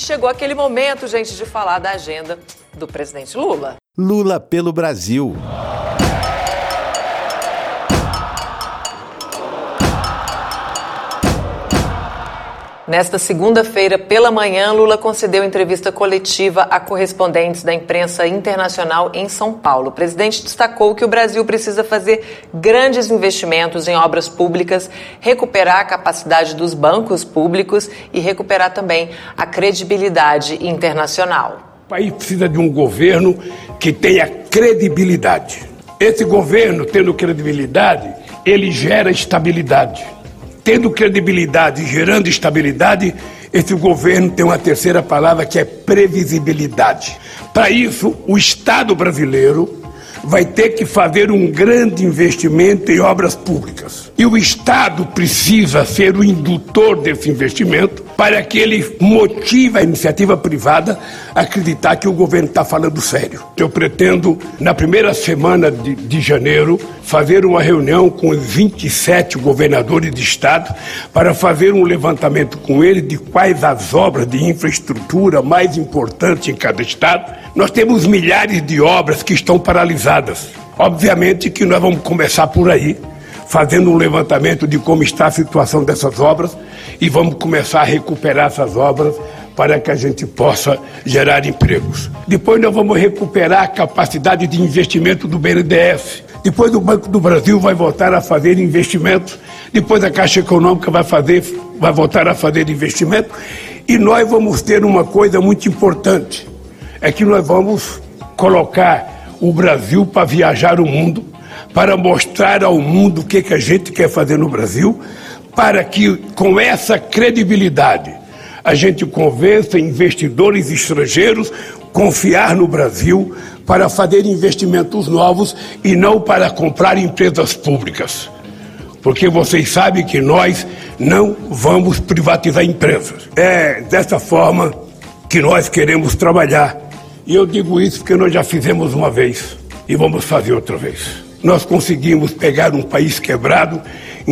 Chegou aquele momento, gente, de falar da agenda do presidente Lula. Lula pelo Brasil. Nesta segunda-feira, pela manhã, Lula concedeu entrevista coletiva a correspondentes da imprensa internacional em São Paulo. O presidente destacou que o Brasil precisa fazer grandes investimentos em obras públicas, recuperar a capacidade dos bancos públicos e recuperar também a credibilidade internacional. O país precisa de um governo que tenha credibilidade. Esse governo, tendo credibilidade, ele gera estabilidade tendo credibilidade e gerando estabilidade, esse governo tem uma terceira palavra que é previsibilidade. Para isso, o Estado brasileiro vai ter que fazer um grande investimento em obras públicas. E o Estado precisa ser o indutor desse investimento para que ele motive a iniciativa privada a acreditar que o governo está falando sério. Eu pretendo, na primeira semana de, de janeiro, fazer uma reunião com os 27 governadores de estado para fazer um levantamento com eles de quais as obras de infraestrutura mais importantes em cada estado. Nós temos milhares de obras que estão paralisadas. Obviamente que nós vamos começar por aí fazendo um levantamento de como está a situação dessas obras e vamos começar a recuperar essas obras para que a gente possa gerar empregos. Depois nós vamos recuperar a capacidade de investimento do BNDES. Depois o Banco do Brasil vai voltar a fazer investimentos. Depois a Caixa Econômica vai fazer, vai voltar a fazer investimento. E nós vamos ter uma coisa muito importante, é que nós vamos colocar o Brasil para viajar o mundo para mostrar ao mundo o que, que a gente quer fazer no Brasil, para que com essa credibilidade a gente convença investidores estrangeiros confiar no Brasil para fazer investimentos novos e não para comprar empresas públicas. Porque vocês sabem que nós não vamos privatizar empresas. É dessa forma que nós queremos trabalhar. E eu digo isso porque nós já fizemos uma vez e vamos fazer outra vez. Nós conseguimos pegar um país quebrado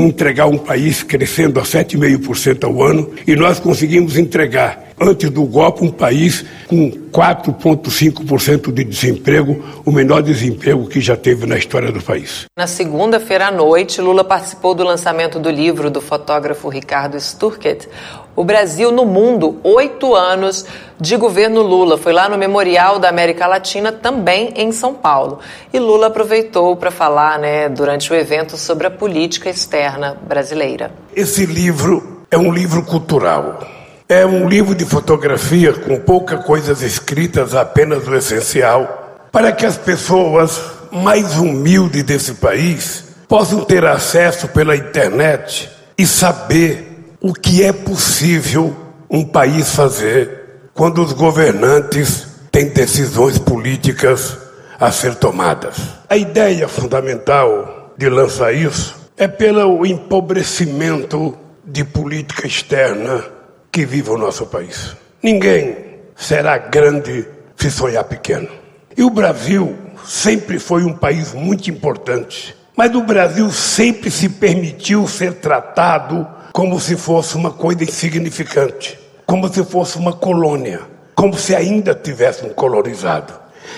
entregar um país crescendo a 7,5% ao ano, e nós conseguimos entregar, antes do golpe, um país com 4,5% de desemprego, o menor desemprego que já teve na história do país. Na segunda-feira à noite, Lula participou do lançamento do livro do fotógrafo Ricardo Sturket, o Brasil no mundo, oito anos de governo Lula. Foi lá no Memorial da América Latina, também em São Paulo. E Lula aproveitou para falar, né, durante o evento, sobre a política externa brasileira. Esse livro é um livro cultural. É um livro de fotografia com poucas coisas escritas, apenas o essencial, para que as pessoas mais humildes desse país possam ter acesso pela internet e saber o que é possível um país fazer quando os governantes têm decisões políticas a ser tomadas. A ideia fundamental de lançar isso é pelo empobrecimento de política externa que vive o nosso país. Ninguém será grande se sonhar pequeno. E o Brasil sempre foi um país muito importante, mas o Brasil sempre se permitiu ser tratado como se fosse uma coisa insignificante, como se fosse uma colônia, como se ainda tivéssemos colonizado.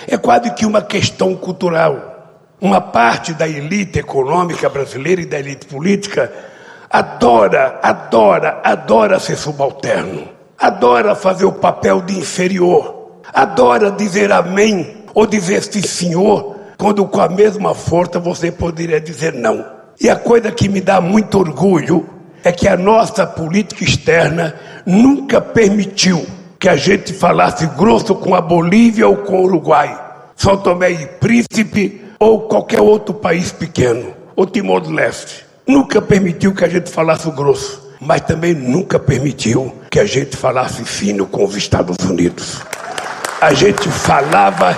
É quase que uma questão cultural. Uma parte da elite econômica brasileira e da elite política adora, adora, adora ser subalterno, adora fazer o papel de inferior, adora dizer amém ou dizer sim senhor, quando com a mesma força você poderia dizer não. E a coisa que me dá muito orgulho é que a nossa política externa nunca permitiu que a gente falasse grosso com a Bolívia ou com o Uruguai, São Tomé e Príncipe ou qualquer outro país pequeno, ou Timor-Leste. Nunca permitiu que a gente falasse grosso, mas também nunca permitiu que a gente falasse fino com os Estados Unidos. A gente falava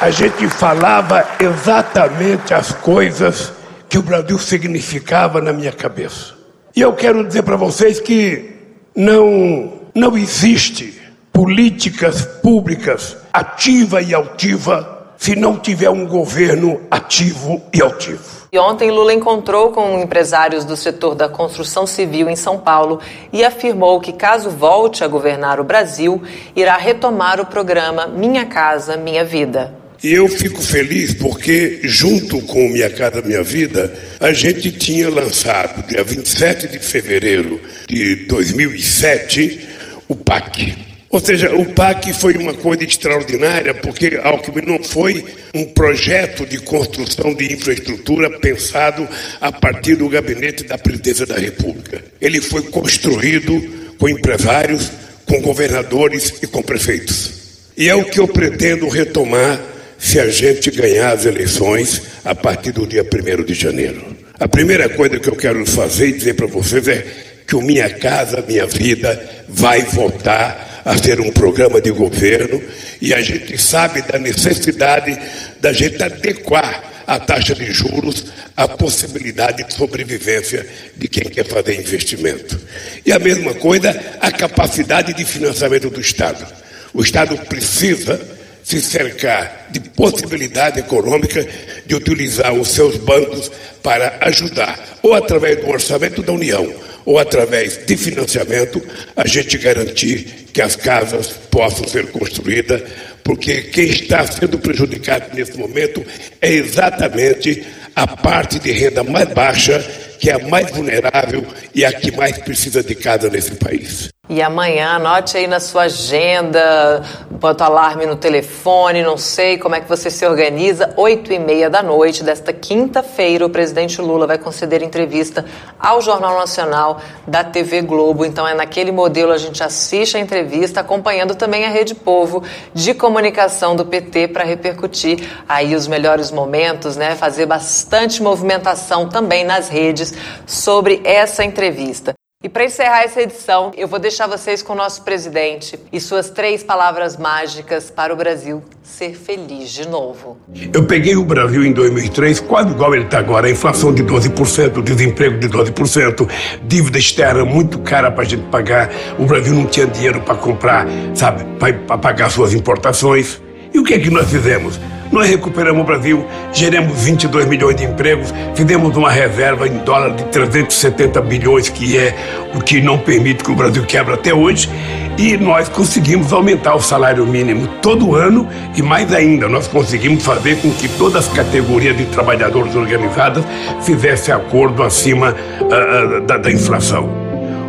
a gente falava exatamente as coisas que o Brasil significava na minha cabeça. E eu quero dizer para vocês que não, não existe políticas públicas ativa e altiva se não tiver um governo ativo e altivo. Ontem, Lula encontrou com empresários do setor da construção civil em São Paulo e afirmou que, caso volte a governar o Brasil, irá retomar o programa Minha Casa Minha Vida. E eu fico feliz porque, junto com Minha Casa Minha Vida, a gente tinha lançado, dia 27 de fevereiro de 2007, o PAC ou seja, o PAC foi uma coisa extraordinária, porque Alckmin não foi um projeto de construção de infraestrutura pensado a partir do gabinete da presidência da República. Ele foi construído com empresários, com governadores e com prefeitos. E é o que eu pretendo retomar se a gente ganhar as eleições a partir do dia 1 de janeiro. A primeira coisa que eu quero fazer e dizer para vocês é que o Minha Casa Minha Vida vai voltar a ser um programa de governo e a gente sabe da necessidade da gente adequar a taxa de juros à possibilidade de sobrevivência de quem quer fazer investimento. E a mesma coisa, a capacidade de financiamento do Estado. O Estado precisa se cercar de possibilidade econômica de utilizar os seus bancos para ajudar, ou através do orçamento da União, ou através de financiamento, a gente garantir que as casas possam ser construídas, porque quem está sendo prejudicado nesse momento é exatamente a parte de renda mais baixa, que é a mais vulnerável e a que mais precisa de casa nesse país. E amanhã, anote aí na sua agenda, bota alarme no telefone, não sei como é que você se organiza. Oito e meia da noite desta quinta-feira, o presidente Lula vai conceder entrevista ao Jornal Nacional da TV Globo. Então é naquele modelo a gente assiste a entrevista, acompanhando também a Rede Povo de comunicação do PT para repercutir aí os melhores momentos, né? Fazer bastante movimentação também nas redes sobre essa entrevista. E para encerrar essa edição, eu vou deixar vocês com o nosso presidente e suas três palavras mágicas para o Brasil ser feliz de novo. Eu peguei o Brasil em 2003, quase igual ele está agora, inflação de 12%, desemprego de 12%, dívida externa muito cara para a gente pagar. O Brasil não tinha dinheiro para comprar, sabe, para pagar suas importações. E o que é que nós fizemos? Nós recuperamos o Brasil, geramos 22 milhões de empregos, fizemos uma reserva em dólar de 370 bilhões, que é o que não permite que o Brasil quebre até hoje, e nós conseguimos aumentar o salário mínimo todo ano e mais ainda, nós conseguimos fazer com que todas as categorias de trabalhadores organizadas fizessem acordo acima uh, da, da inflação.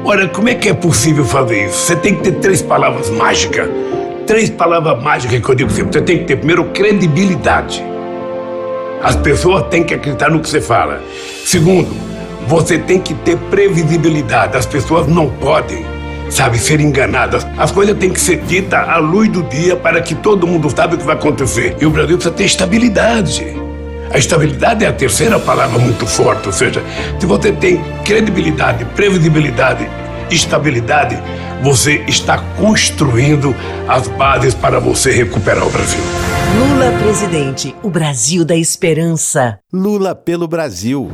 Ora, como é que é possível fazer isso? Você tem que ter três palavras mágicas três palavras mágicas que eu digo sempre. Você tem que ter, primeiro, credibilidade. As pessoas têm que acreditar no que você fala. Segundo, você tem que ter previsibilidade. As pessoas não podem, sabe, ser enganadas. As coisas têm que ser ditas à luz do dia para que todo mundo saiba o que vai acontecer. E o Brasil precisa ter estabilidade. A estabilidade é a terceira palavra muito forte, ou seja, se você tem credibilidade, previsibilidade, estabilidade, você está construindo as bases para você recuperar o Brasil. Lula presidente, o Brasil da esperança. Lula pelo Brasil.